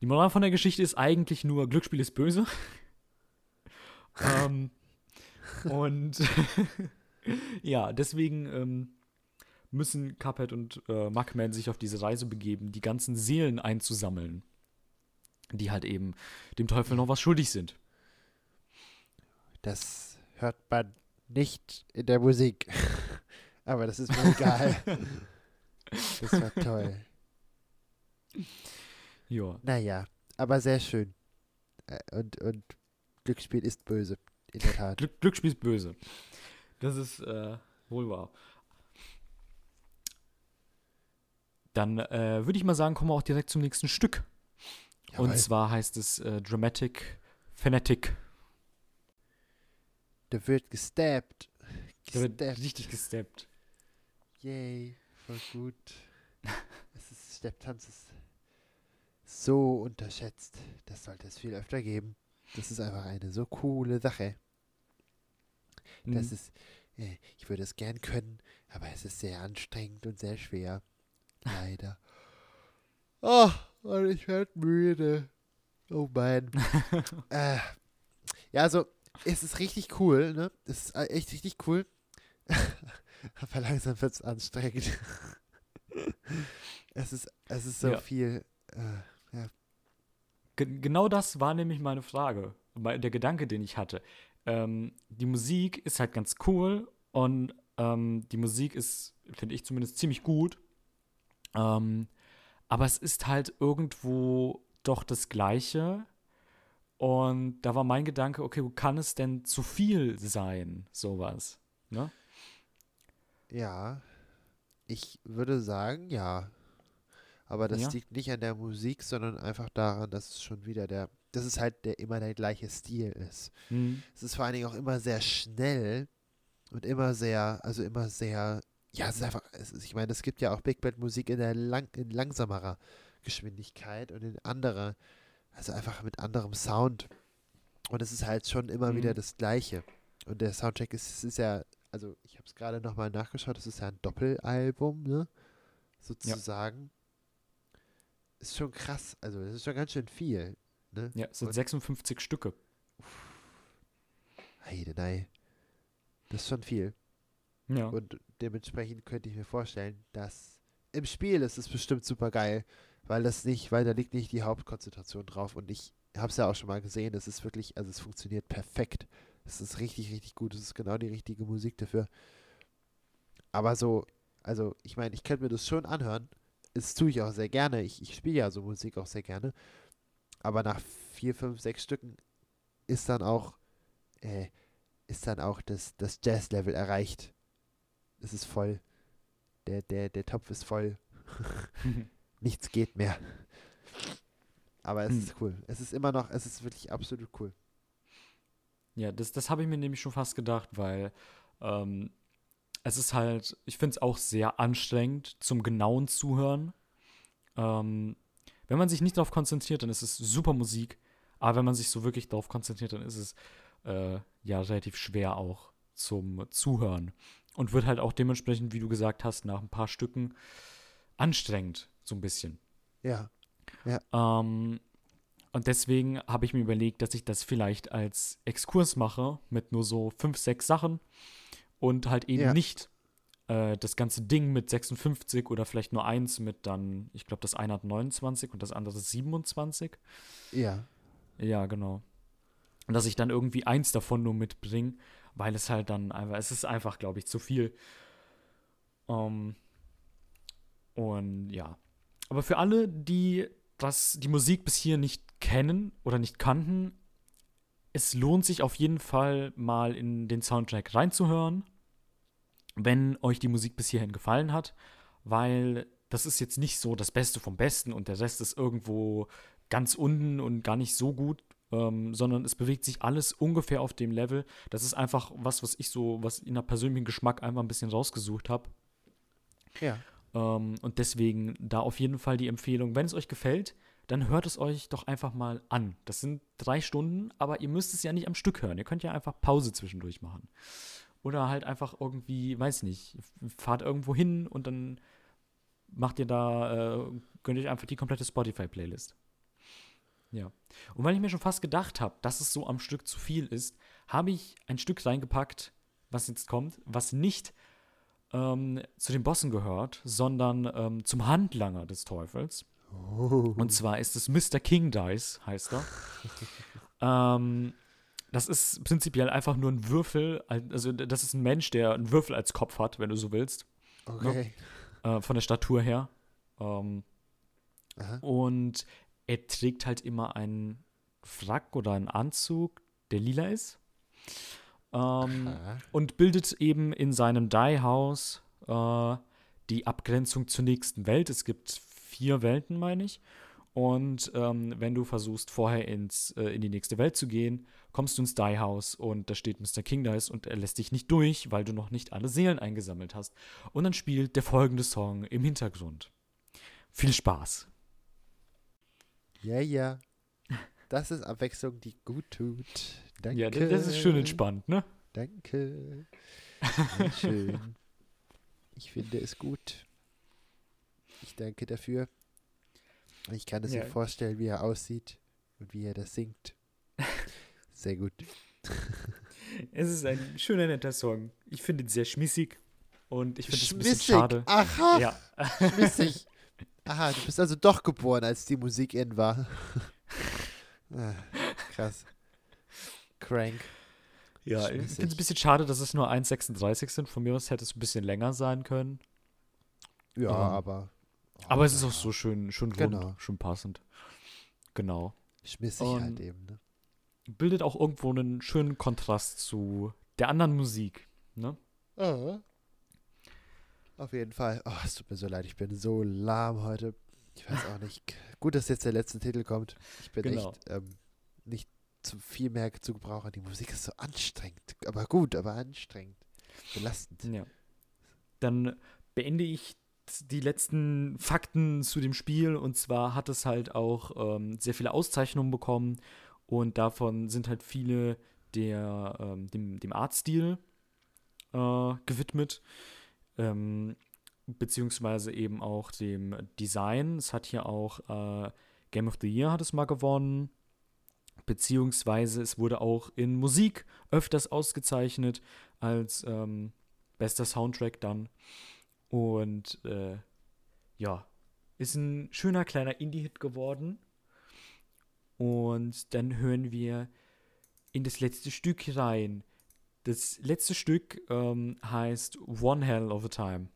Die Moral von der Geschichte ist eigentlich nur: Glücksspiel ist böse. ähm, und ja, deswegen ähm, müssen Cuphead und äh, Mugman sich auf diese Reise begeben, die ganzen Seelen einzusammeln, die halt eben dem Teufel noch was schuldig sind. Das hört man nicht in der Musik. Aber das ist mir egal. das war toll. Ja. Naja, aber sehr schön. Äh, und, und Glücksspiel ist böse, in der Tat. Glück, Glücksspiel ist böse. Das ist äh, wohl wahr. Dann äh, würde ich mal sagen, kommen wir auch direkt zum nächsten Stück. Jawohl. Und zwar heißt es äh, Dramatic Fanatic der wird gestabbt. gestabbt. Der wird richtig gestabbt. Yay, voll gut. es ist, Stepptanz ist so unterschätzt. Das sollte es viel öfter geben. Das ist einfach eine so coole Sache. Mhm. Das ist, äh, ich würde es gern können, aber es ist sehr anstrengend und sehr schwer. Leider. Oh, und ich werde müde. Oh mein. äh, ja, also es ist richtig cool, ne? Es ist äh, echt richtig cool. Aber langsam wird es anstrengend. es, ist, es ist so ja. viel. Äh, ja. genau das war nämlich meine Frage. Der Gedanke, den ich hatte. Ähm, die Musik ist halt ganz cool und ähm, die Musik ist, finde ich zumindest, ziemlich gut. Ähm, aber es ist halt irgendwo doch das Gleiche und da war mein Gedanke, okay, wo kann es denn zu viel sein, sowas? Ne? Ja, ich würde sagen, ja. Aber das ja. liegt nicht an der Musik, sondern einfach daran, dass es schon wieder der, dass es halt der immer der gleiche Stil ist. Mhm. Es ist vor allen Dingen auch immer sehr schnell und immer sehr, also immer sehr, ja, es ist einfach, es ist, ich meine, es gibt ja auch Big Band Musik in der lang, in langsamerer Geschwindigkeit und in anderer also einfach mit anderem Sound. Und es ist halt schon immer mhm. wieder das Gleiche. Und der Soundtrack ist, ist ja, also ich habe es gerade nochmal nachgeschaut, das ist ja ein Doppelalbum, ne? Sozusagen. Ja. Ist schon krass. Also das ist schon ganz schön viel. Ne? Ja, es sind Und 56 Stücke. Heide, nein. Das ist schon viel. Ja. Und dementsprechend könnte ich mir vorstellen, dass im Spiel ist es bestimmt super geil, weil das nicht, weil da liegt nicht die Hauptkonzentration drauf und ich habe es ja auch schon mal gesehen, es ist wirklich, also es funktioniert perfekt. Es ist richtig, richtig gut. Es ist genau die richtige Musik dafür. Aber so Also, ich meine, ich könnte mir das schon anhören. Das tue ich auch sehr gerne. Ich, ich spiele ja so Musik auch sehr gerne. Aber nach vier, fünf, sechs Stücken ist dann auch, äh, ist dann auch das, das Jazz-Level erreicht. Es ist voll. Der, der, der Topf ist voll. Nichts geht mehr. Aber es Hm. ist cool. Es ist immer noch, es ist wirklich absolut cool. Ja, das, das habe ich mir nämlich schon fast gedacht, weil ähm, es ist halt, ich finde es auch sehr anstrengend zum genauen Zuhören. Ähm, wenn man sich nicht darauf konzentriert, dann ist es super Musik. Aber wenn man sich so wirklich darauf konzentriert, dann ist es äh, ja relativ schwer auch zum Zuhören. Und wird halt auch dementsprechend, wie du gesagt hast, nach ein paar Stücken anstrengend, so ein bisschen. Ja. Ähm, und deswegen habe ich mir überlegt, dass ich das vielleicht als Exkurs mache mit nur so fünf, sechs Sachen und halt eben Ja. nicht äh, das ganze Ding mit 56 oder vielleicht nur eins mit dann, ich glaube, das eine hat 29 und das andere 27. Ja. Ja, genau. Und dass ich dann irgendwie eins davon nur mitbringe, weil es halt dann einfach, es ist einfach, glaube ich, zu viel. Ähm, und ja. Aber für alle, die das, die Musik bis hier nicht kennen oder nicht kannten, es lohnt sich auf jeden Fall mal in den Soundtrack reinzuhören, wenn euch die Musik bis hierhin gefallen hat, weil das ist jetzt nicht so das Beste vom Besten und der Rest ist irgendwo ganz unten und gar nicht so gut, ähm, sondern es bewegt sich alles ungefähr auf dem Level. Das ist einfach was, was ich so, was in der persönlichen Geschmack einfach ein bisschen rausgesucht habe. Ja. Ähm, und deswegen da auf jeden Fall die Empfehlung, wenn es euch gefällt, dann hört es euch doch einfach mal an. Das sind drei Stunden, aber ihr müsst es ja nicht am Stück hören. Ihr könnt ja einfach Pause zwischendurch machen. Oder halt einfach irgendwie, weiß nicht, fahrt irgendwo hin und dann macht ihr da, äh, gönnt euch einfach die komplette Spotify-Playlist. Ja. Und weil ich mir schon fast gedacht habe, dass es so am Stück zu viel ist, habe ich ein Stück reingepackt, was jetzt kommt, was nicht ähm, zu den Bossen gehört, sondern ähm, zum Handlanger des Teufels. Oh. Und zwar ist es Mr. King Dice, heißt er. ähm, das ist prinzipiell einfach nur ein Würfel, also das ist ein Mensch, der einen Würfel als Kopf hat, wenn du so willst, Okay. äh, von der Statur her. Ähm, und er trägt halt immer einen Frack oder einen Anzug, der lila ist. Ähm, und bildet eben in seinem Die-Haus äh, die Abgrenzung zur nächsten Welt. Es gibt vier Welten, meine ich. Und ähm, wenn du versuchst, vorher ins, äh, in die nächste Welt zu gehen, kommst du ins Die-Haus und da steht Mr. King Dice und er lässt dich nicht durch, weil du noch nicht alle Seelen eingesammelt hast. Und dann spielt der folgende Song im Hintergrund. Viel Spaß. Ja, ja. Das ist Abwechslung, die gut tut. Danke. Ja, das ist schön entspannt, ne? Danke. Schön. Ich finde es gut. Ich danke dafür. Ich kann es Ja. mir vorstellen, wie er aussieht und wie er das singt. Sehr gut. Es ist ein schöner, netter Song. Ich finde ihn sehr schmissig und ich finde es ein bisschen Schmissig. schade. Aha, Ja. schmissig. Aha, du bist also doch geboren, als die Musik in war. ah, krass. Crank. Ja, ich Schmissig. finde es ein bisschen schade, dass es nur 1,36 sind. Von mir aus hätte es ein bisschen länger sein können. Ja, Ähm, aber. Aber es ist auch so schön, schön rund, Genau. schön passend. Genau. Schmissig Und- halt eben, ne? Bildet auch irgendwo einen schönen Kontrast zu der anderen Musik. Ne? Ah. Auf jeden Fall. Oh, es tut mir so leid, ich bin so lahm heute. Ich weiß auch nicht. Gut, dass jetzt der letzte Titel kommt. Ich bin Genau. echt ähm, nicht zu viel mehr zu gebrauchen. Die Musik ist so anstrengend. Aber gut, aber anstrengend. Belastend. Ja. Dann beende ich die letzten Fakten zu dem Spiel. Und zwar hat es halt auch ähm, sehr viele Auszeichnungen bekommen. Und davon sind halt viele der, ähm, dem, dem Artstil äh, gewidmet. Ähm, beziehungsweise eben auch dem Design. Es hat hier auch äh, Game of the Year hat es mal gewonnen. Beziehungsweise es wurde auch in Musik öfters ausgezeichnet als ähm, bester Soundtrack dann. Und äh, ja, ist ein schöner kleiner Indie-Hit geworden. Und dann hören wir in das letzte Stück rein. Das letzte Stück ähm, heißt One Hell of a Time.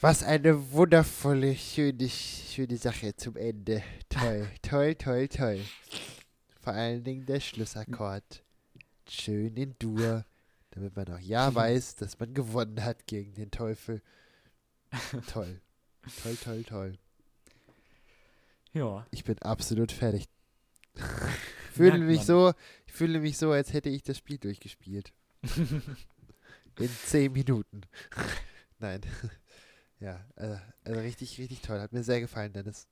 Was eine wundervolle, schöne, schöne Sache zum Ende. Toll, toll, toll, toll. Vor allen Dingen der Schlussakkord. Schön in Dur, damit man auch ja weiß, dass man gewonnen hat gegen den Teufel. Toll. Toll, toll, toll. Ja. Ich bin absolut fertig. Ich fühle Merkt mich man. so, ich fühle mich so, als hätte ich das Spiel durchgespielt. In zehn Minuten. Nein. Ja, äh, also richtig, richtig toll. Hat mir sehr gefallen, Dennis.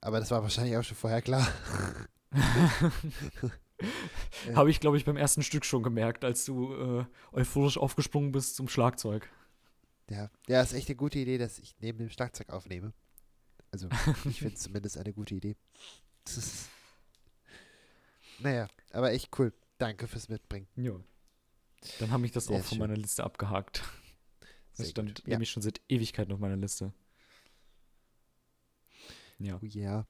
Aber das war wahrscheinlich auch schon vorher klar. Ja. Habe ich, glaube ich, beim ersten Stück schon gemerkt, als du äh, euphorisch aufgesprungen bist zum Schlagzeug. Ja, ja, ist echt eine gute Idee, dass ich neben dem Schlagzeug aufnehme. Also, ich finde es zumindest eine gute Idee. Das ist, naja, aber echt cool. Danke fürs Mitbringen. Ja. Dann habe ich das Sehr auch von schön. meiner Liste abgehakt. Das Sehr stand gut. Ja. nämlich schon seit Ewigkeiten auf meiner Liste. Ja. Oh ja.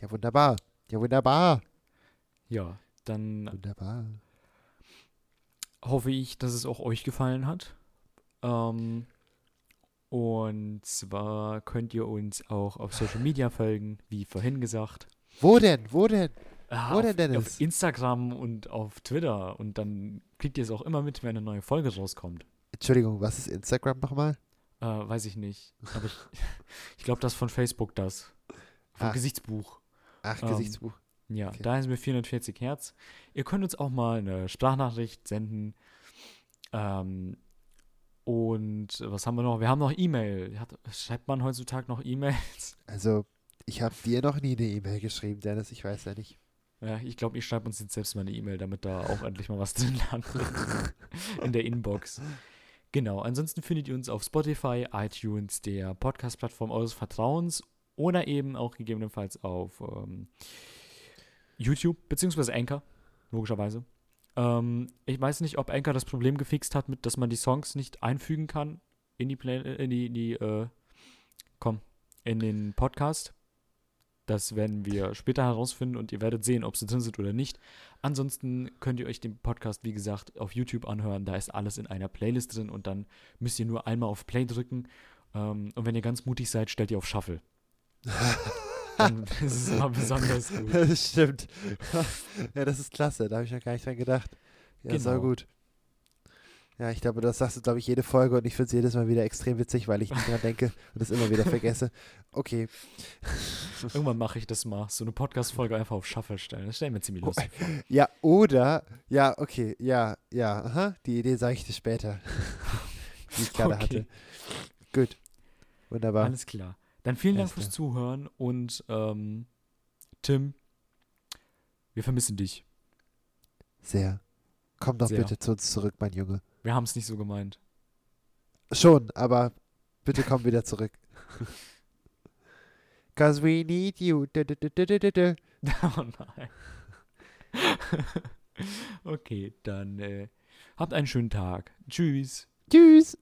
Ja, wunderbar. Ja, wunderbar. Ja, dann Wunderbar. hoffe ich, dass es auch euch gefallen hat. Ähm, und zwar könnt ihr uns auch auf Social Media folgen, wie vorhin gesagt. Wo denn? Wo denn? Ah, Wo auf, denn, Dennis? auf Instagram und auf Twitter. Und dann kriegt ihr es auch immer mit, wenn eine neue Folge rauskommt. Entschuldigung, was ist Instagram nochmal? Äh, weiß ich nicht. Aber ich, ich glaube, das ist von Facebook das. Vom Ach. Gesichtsbuch. Ach, Ähm, Gesichtsbuch. Ja, Okay. da sind wir 440 Hertz. Ihr könnt uns auch mal eine Sprachnachricht senden. Ähm, und was haben wir noch? Wir haben noch E-Mail. Schreibt man heutzutage noch E-Mails? Also, ich habe dir noch nie eine E-Mail geschrieben, Dennis. Ich weiß ja nicht. Ja, ich glaube, ich schreibe uns jetzt selbst mal eine E-Mail, damit da auch endlich mal was drin landet. In der Inbox. Genau, ansonsten findet ihr uns auf Spotify, iTunes, der Podcast-Plattform eures Vertrauens oder eben auch gegebenenfalls auf ähm, YouTube, beziehungsweise Anchor, logischerweise. Ähm, ich weiß nicht, ob Anchor das Problem gefixt hat, mit, dass man die Songs nicht einfügen kann in die Play äh, in die, in die äh, komm, in den Podcast. Das werden wir später herausfinden und ihr werdet sehen, ob sie drin sind oder nicht. Ansonsten könnt ihr euch den Podcast, wie gesagt, auf YouTube anhören. Da ist alles in einer Playlist drin und dann müsst ihr nur einmal auf Play drücken. Ähm, und wenn ihr ganz mutig seid, stellt ihr auf Shuffle. Dann ist es immer besonders gut. das stimmt. ja, das ist klasse. Da habe ich noch gar nicht dran gedacht. Ja, so Genau. gut. Ja, ich glaube, das sagst du, glaube ich, jede Folge und ich finde es jedes Mal wieder extrem witzig, weil ich nicht dran denke und es immer wieder vergesse. Okay. Irgendwann mache ich das mal. So eine Podcast-Folge einfach auf Shuffle stellen. Das stelle ich mir ziemlich Oh, lustig vor. Ja, oder, ja, okay, ja, ja, aha, die Idee sage ich dir später, die ich gerade Okay. hatte. Gut, wunderbar. Alles klar. Dann vielen Dank fürs. Zuhören und ähm, Tim, wir vermissen dich. Sehr. Komm doch Sehr. bitte zu uns zurück, mein Junge. Wir haben es nicht so gemeint. Schon, aber bitte komm wieder zurück. Cause we need you. Du, du, du. oh nein. okay, dann äh, habt einen schönen Tag. Tschüss. Tschüss.